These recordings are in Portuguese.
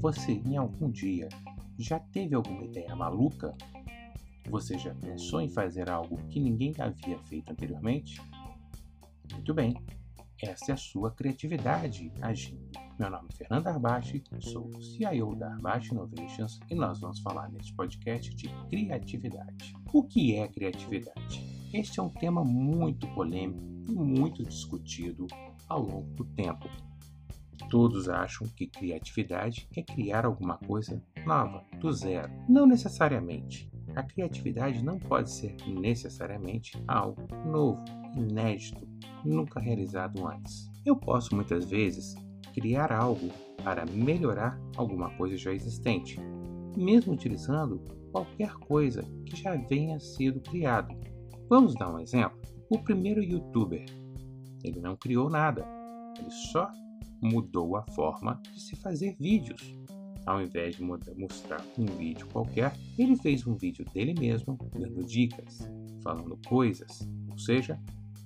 Você, em algum dia, já teve alguma ideia maluca? Você já pensou em fazer algo que ninguém havia feito anteriormente? Muito bem, essa é a sua criatividade agindo. Meu nome é Fernando Arbache, sou o CIO da Arbache Innovations e nós vamos falar neste podcast de criatividade. O que é criatividade? Este é um tema muito polêmico e muito discutido ao longo do tempo. Todos acham que criatividade é criar alguma coisa nova, do zero. Não necessariamente. A criatividade não pode ser necessariamente algo novo, inédito, nunca realizado antes. Eu posso muitas vezes criar algo para melhorar alguma coisa já existente, mesmo utilizando qualquer coisa que já venha sido criado. Vamos dar um exemplo? O primeiro youtuber, ele não criou nada, ele só mudou a forma de se fazer vídeos. Ao invés de mostrar um vídeo qualquer, ele fez um vídeo dele mesmo, dando dicas, falando coisas, ou seja,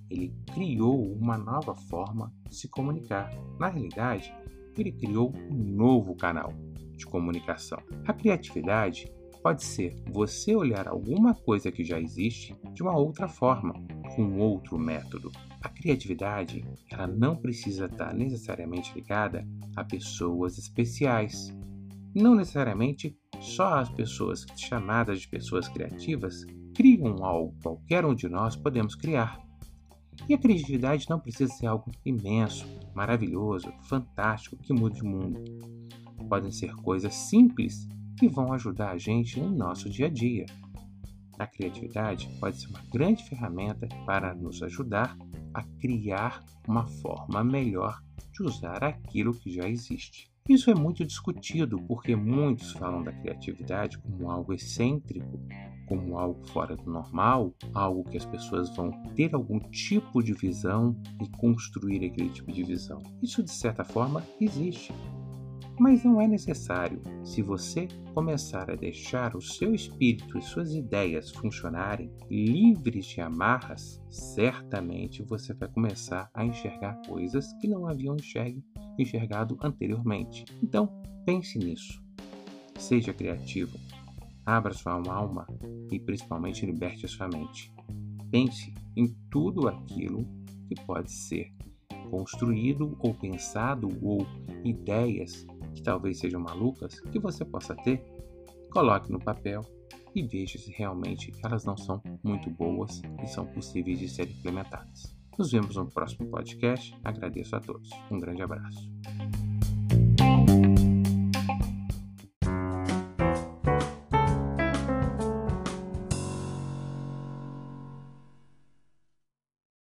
ele criou uma nova forma de se comunicar. Na realidade, ele criou um novo canal de comunicação. A criatividade pode ser você olhar alguma coisa que já existe de uma outra forma, com outro método. A criatividade, ela não precisa estar necessariamente ligada a pessoas especiais. Não necessariamente só as pessoas chamadas de pessoas criativas criam algo, qualquer um de nós podemos criar. E a criatividade não precisa ser algo imenso, maravilhoso, fantástico, que mude o mundo. Podem ser coisas simples que vão ajudar a gente no nosso dia a dia. A criatividade pode ser uma grande ferramenta para nos ajudar a criar uma forma melhor de usar aquilo que já existe. Isso é muito discutido porque muitos falam da criatividade como algo excêntrico, como algo fora do normal, algo que as pessoas vão ter algum tipo de visão e construir aquele tipo de visão. Isso, de certa forma, existe. Mas não é necessário. Se você começar a deixar o seu espírito e suas ideias funcionarem livres de amarras, certamente você vai começar a enxergar coisas que não haviam enxergue, enxergado anteriormente. Então, pense nisso. Seja criativo. Abra sua alma e principalmente liberte a sua mente. Pense em tudo aquilo que pode ser construído ou pensado ou ideias que talvez sejam malucas que você possa ter, coloque no papel e veja se realmente elas não são muito boas e são possíveis de serem implementadas. Nos vemos no próximo podcast. Agradeço a todos. Um grande abraço.